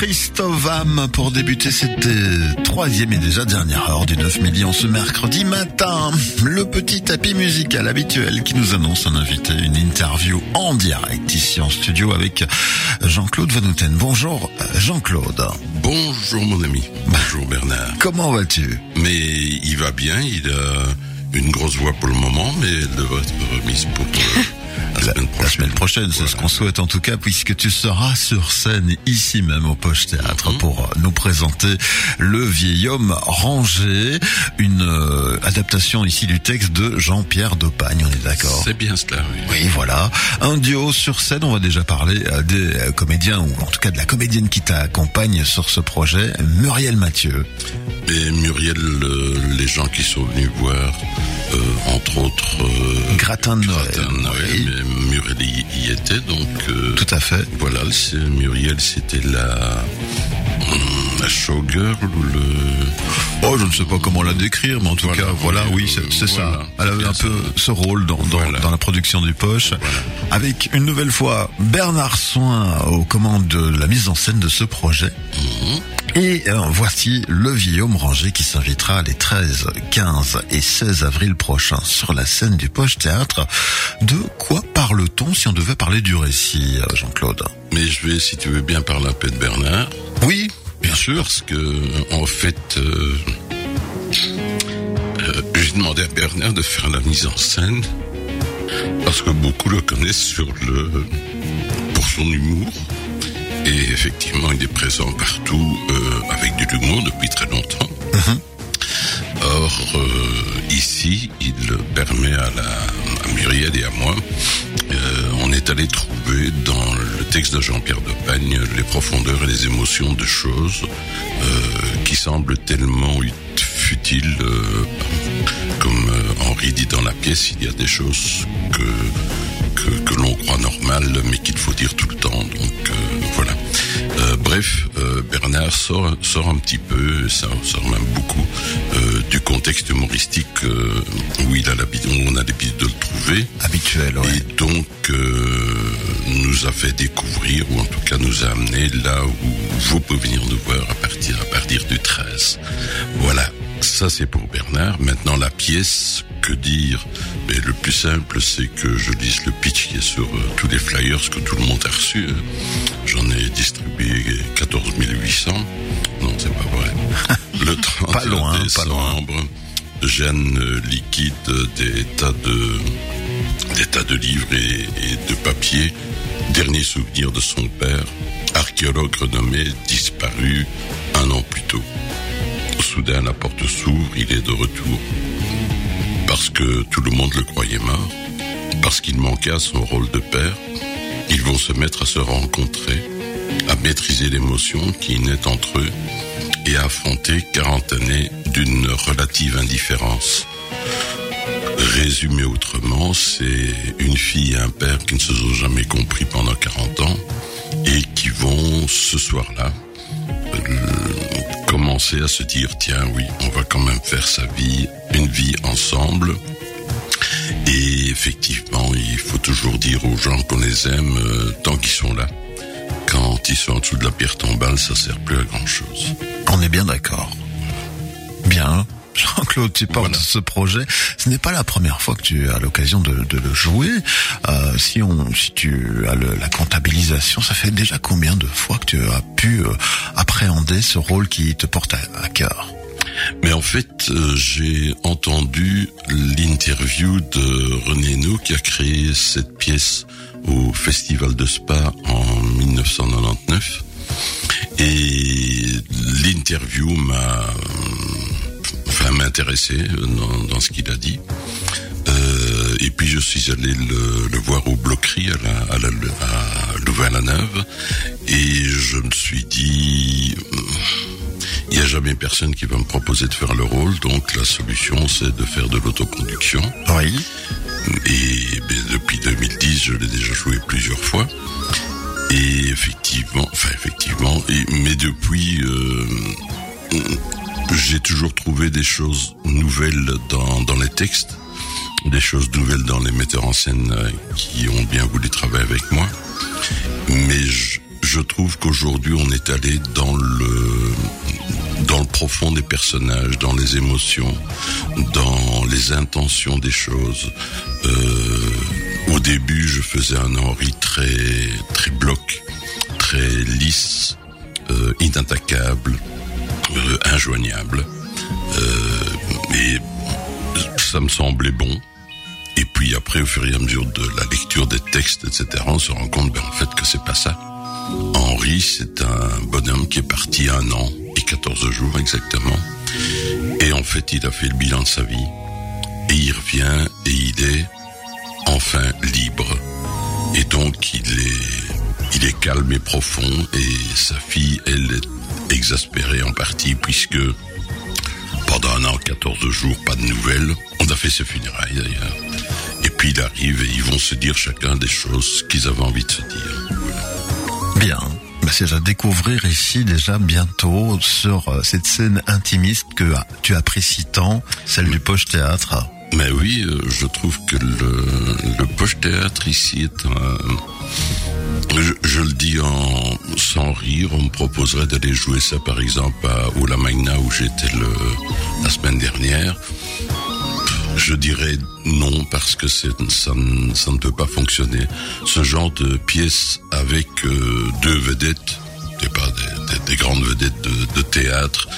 Christophe Vam pour débuter cette euh, troisième et déjà dernière heure du 9 millions ce mercredi matin. Le petit tapis musical habituel qui nous annonce un invité, une interview en direct ici en studio avec Jean-Claude Van Houten. Bonjour Jean-Claude. Bonjour mon ami. Bonjour Bernard. Comment vas-tu? Mais il va bien, il a une grosse voix pour le moment, mais elle devrait être remise pour... Euh, la semaine prochaine. c'est ce qu'on souhaite en tout cas, puisque tu seras sur scène ici même au Poche Théâtre Mhm. pour nous présenter Le vieil homme rangé, une euh, adaptation ici du texte de Jean-Pierre Dopagne, on est d'accord? C'est bien cela, oui. Oui, voilà. Un duo sur scène, on va déjà parler euh, des euh, comédiens, ou en tout cas de la comédienne qui t'accompagne sur ce projet, Muriel Mathieu. Et Muriel, euh, les gens qui sont venus voir, euh, entre autres... euh, Gratin de Noël. Gratin de Noël, Oui, mais Muriel y, était, donc... euh, tout à fait. Voilà, Muriel, c'était la... hum, La showgirl ou le... Oh, je ne sais pas comment la décrire, mais en tout Voilà, cas, voilà, oui, c'est voilà, ça. Elle avait un peu ce rôle dans, dans, Voilà. dans la production du Poche, avec une nouvelle fois Bernard Soin aux commandes de la mise en scène de ce projet. Mhm. Et euh, voici le vieil homme rangé qui s'invitera les 13, 15 et 16 avril prochains sur la scène du Poche Théâtre. De quoi parle-t-on si on devait parler du récit, euh, Jean-Claude? Mais je vais, si tu veux bien, parler un peu de Bernard. Oui, Bien sûr, parce que en fait, euh, euh, j'ai demandé à Bernard de faire la mise en scène parce que beaucoup le connaissent sur le pour son humour et effectivement il est présent partout euh, avec de l'humour depuis très longtemps. Or euh, ici, il permet à, la, à Muriel et à moi, on est allé trouver dans le texte de Jean-Pierre Depagne les profondeurs et les émotions de choses euh, qui semblent tellement ut- futiles. euh, comme euh, Henri dit dans la pièce, il y a des choses que, que, l'on croit normales, mais qu'il faut dire tout le temps. Donc voilà. Euh, bref, euh, Bernard sort, sort un petit peu, ça sort même beaucoup, euh, du contexte humoristique euh, où il a l'habitude, où on a l'habitude de le trouver. habituel, ouais. Et donc euh, nous a fait découvrir, ou en tout cas nous a amené là où vous pouvez venir nous voir à partir, à partir du 13. Voilà, ça c'est pour Bernard. Maintenant la pièce, que dire? Mais Le plus simple c'est que je lise le pitch qui est sur euh, tous les flyers que tout le monde a reçus. hein. J'en ai distribué 14 800. Non, c'est pas vrai. Le 31 Pas loin, pas loin. décembre, Jeanne euh, liquide des tas de des tas de livres et, et de papiers. Dernier souvenir de son père, archéologue renommé, disparu un an plus tôt. Soudain, la porte s'ouvre, il est de retour. Parce que tout le monde le croyait mort, parce qu'il manquait à son rôle de père, ils vont se mettre à se rencontrer, à maîtriser l'émotion qui naît entre eux et à affronter 40 années d'une relative indifférence. Résumé autrement, c'est une fille et un père qui ne se sont jamais compris pendant 40 ans et qui vont ce soir-là commencer à se dire tiens oui, on va quand même faire sa vie, une vie ensemble. Et effectivement, il faut toujours dire aux gens qu'on les aime euh, tant qu'ils sont là. Quand ils sont en dessous de la pierre tombale, ça sert plus à grand chose. On est bien d'accord. Bien. Jean-Claude, tu parles Voilà. de ce projet. Ce n'est pas la première fois que tu as l'occasion de, de le jouer. Euh, si on, si tu as la comptabilisation, ça fait déjà combien de fois que tu as pu euh, appréhender ce rôle qui te porte à, cœur? Mais en fait, euh, j'ai entendu l'interview de René Hénaud qui a créé cette pièce au Festival de Spa en 1999. Et l'interview m'a, enfin, dans, dans ce qu'il a dit. Euh, et puis je suis allé le, le voir au Bloquerie à la, à la, à Louvain-la-Neuve et je me suis dit, il n'y a jamais personne qui va me proposer de faire le rôle, donc la solution c'est de faire de l'autoconduction. Oui. Et ben, depuis 2010, je l'ai déjà joué plusieurs fois. Et effectivement, enfin effectivement, et, mais depuis, euh, j'ai toujours trouvé des choses nouvelles dans, dans les textes, des choses nouvelles dans les metteurs en scène euh, qui ont bien voulu travailler avec moi. Mais je, je trouve qu'aujourd'hui on est allé dans le dans le profond des personnages, dans les émotions, dans les intentions des choses. Euh, au début, je faisais un Henri très très bloc, très lisse, euh, inattaquable, euh, injoignable. Euh, et ça me semblait bon. Et puis après, au fur et à mesure de la lecture des textes, etc., on se rend compte, ben, en fait, que c'est pas ça. Henri, c'est un bonhomme qui est parti un an et 14 jours exactement. Et en fait, il a fait le bilan de sa vie. Et il revient et il est enfin libre. Et donc, il est, il est calme et profond. Et sa fille, elle est exaspérée en partie puisque un an, 14 jours, pas de nouvelles. On a fait ses funérailles d'ailleurs. Et puis il arrive et ils vont se dire chacun des choses qu'ils avaient envie de se dire. Bien. Bah, c'est à découvrir ici déjà bientôt sur euh, cette scène intimiste que tu apprécies tant, celle du Poche Théâtre. Mais oui, euh, je trouve que le, le Poche Théâtre ici est un... Je, je, le dis en, sans rire, on me proposerait d'aller jouer ça par exemple à Ola Magna où j'étais la semaine dernière. Je dirais non parce que ça, ça, ne peut pas fonctionner. Ce genre de pièce avec euh, deux vedettes, c'est pas des, des, des, grandes vedettes de, de théâtre,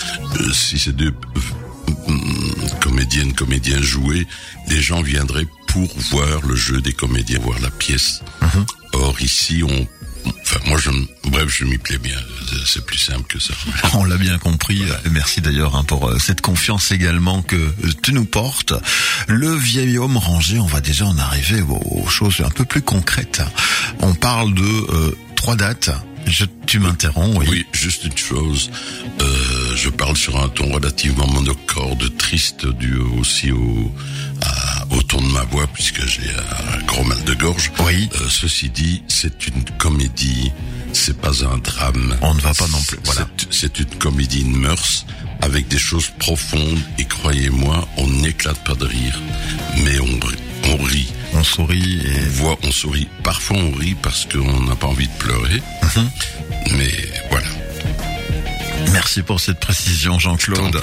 euh, si ces deux euh, comédiennes, comédiens jouaient, les gens viendraient pour voir le jeu des comédiens, voir la pièce. -hmm. Or ici, on Enfin, moi, je, bref, je m'y plais bien. C'est plus simple que ça. On l'a bien compris. Merci d'ailleurs hein, pour cette confiance également que tu nous portes. Le vieil homme rangé, on va déjà en arriver aux choses un peu plus concrètes. On parle de euh, trois dates. Je, tu m'interromps, oui. Oui, juste une chose. Euh, je parle sur un ton relativement monocorde, triste, dû aussi au, à, au ton de ma voix, puisque j'ai un gros mal Oui. Euh, ceci dit, c'est une comédie, c'est pas un drame. On ne va pas non plus. Voilà. C'est une comédie de mœurs avec des choses profondes et croyez-moi, on n'éclate pas de rire, mais on, on rit. On sourit et... On voit, on sourit. Parfois on rit parce qu'on n'a pas envie de pleurer. Mm -hmm. Mais voilà. Merci pour cette précision, Jean-Claude.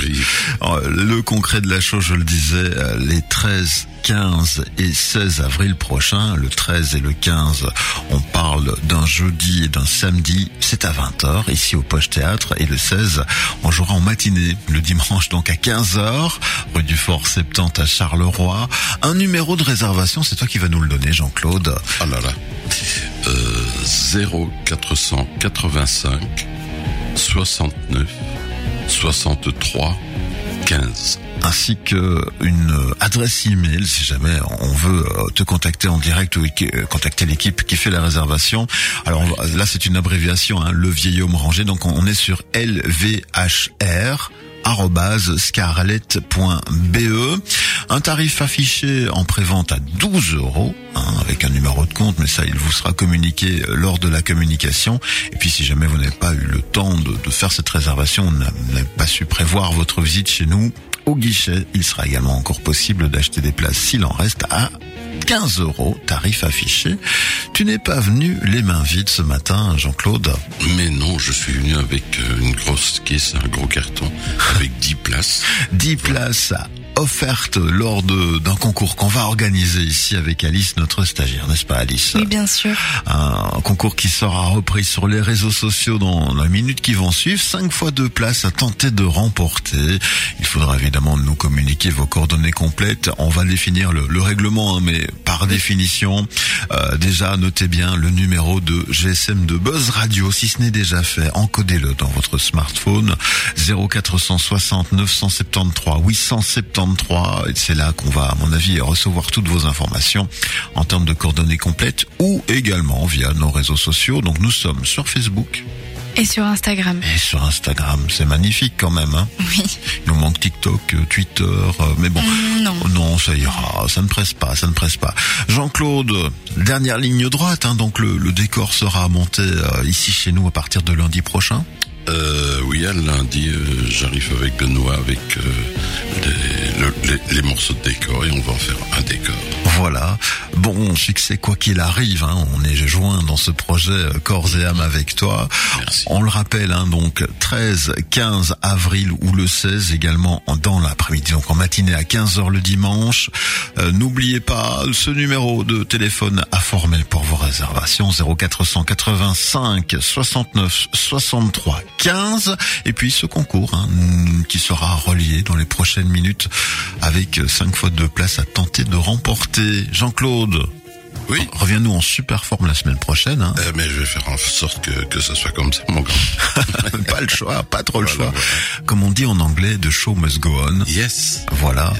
Le concret de la chose, je le disais, les 13, 15 et 16 avril prochains, le 13 et le 15, on parle d'un jeudi et d'un samedi, c'est à 20h ici au Poche Théâtre et le 16, on jouera en matinée, le dimanche donc à 15h, rue du Fort 70 à Charleroi. Un numéro de réservation, c'est toi qui vas nous le donner, Jean-Claude. Ah là là. Euh, 0485 69 63 15 ainsi que une adresse email si jamais on veut te contacter en direct ou contacter l'équipe qui fait la réservation. Alors là c'est une abréviation, hein, le vieil homme rangé. Donc on est sur LVHR un tarif affiché en prévente à 12 euros hein, avec un numéro de compte mais ça il vous sera communiqué lors de la communication. Et puis si jamais vous n'avez pas eu le temps de, de faire cette réservation vous n'avez pas su prévoir votre visite chez nous au guichet il sera également encore possible d'acheter des places s'il en reste à 15 euros, tarif affiché. Tu n'es pas venu les mains vides ce matin, Jean-Claude Mais non, je suis venu avec une grosse caisse, un gros carton, avec 10 places. 10 places offerte lors d'un concours qu'on va organiser ici avec Alice, notre stagiaire, n'est-ce pas Alice Oui, bien sûr. Un concours qui sera repris sur les réseaux sociaux dans la minute qui vont suivre. Cinq fois deux places à tenter de remporter. Il faudra évidemment nous communiquer vos coordonnées complètes. On va définir le, le règlement, hein, mais par définition, euh, déjà notez bien le numéro de GSM de Buzz Radio, si ce n'est déjà fait. Encodez-le dans votre smartphone 0460 973 870 43. C'est là qu'on va, à mon avis, recevoir toutes vos informations en termes de coordonnées complètes ou également via nos réseaux sociaux. Donc nous sommes sur Facebook. Et sur Instagram. Et sur Instagram, c'est magnifique quand même. Hein. Oui. Il nous manque TikTok, euh, Twitter, euh, mais bon. Mm, non. Non, ça ira, ça ne presse pas, ça ne presse pas. Jean-Claude, dernière ligne droite, hein. donc le, décor sera monté euh, ici chez nous à partir de lundi prochain euh, Oui, à lundi, euh, j'arrive avec Benoît avec euh, les, le, les, les, morceaux de décor et on va en faire un décor. Voilà. Bon succès quoi qu'il arrive. Hein, on est joint dans ce projet euh, corps et âme avec toi. Merci. On le rappelle, hein, donc 13, 15 avril ou le 16 également dans l'après-midi, donc en matinée à 15h le dimanche. Euh, N'oubliez pas ce numéro de téléphone à former pour vos réservations 0485 69 63 15 et puis ce concours hein, qui sera relié dans les prochaines minutes avec cinq fois de place à tenter de remporter. Jean-Claude. Oui. Reviens-nous en super forme la semaine prochaine. Hein. Euh, mais je vais faire en sorte que, que ça soit comme ça, mon grand. pas le choix, pas trop le Voilà, choix. voilà. Comme on dit en anglais, the show must go on. Yes. Voilà.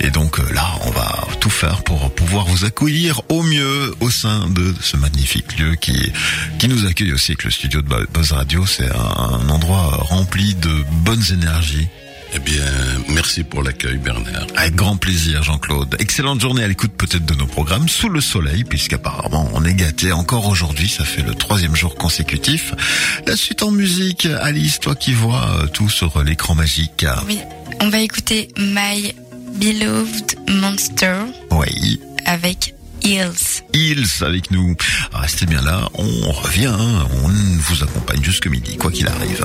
Et donc euh, là, on va tout faire pour pouvoir vous accueillir au mieux au sein de ce magnifique lieu qui qui nous accueille aussi avec le studio de Bu- Buzz Radio. C'est un endroit rempli de bonnes énergies. Eh bien, merci pour l'accueil, Bernard. Avec grand plaisir, Jean-Claude. Excellente journée à l'écoute peut-être de nos programmes sous le soleil, puisqu'apparemment on est gâté encore aujourd'hui. Ça fait le troisième jour consécutif. La suite en musique, Alice, toi qui vois euh, tout sur l'écran magique. Oui, on va écouter My Beloved Monster Oui. avec Hills. Hills avec nous. Restez bien là, on revient, hein. on vous accompagne jusque midi, quoi qu'il arrive.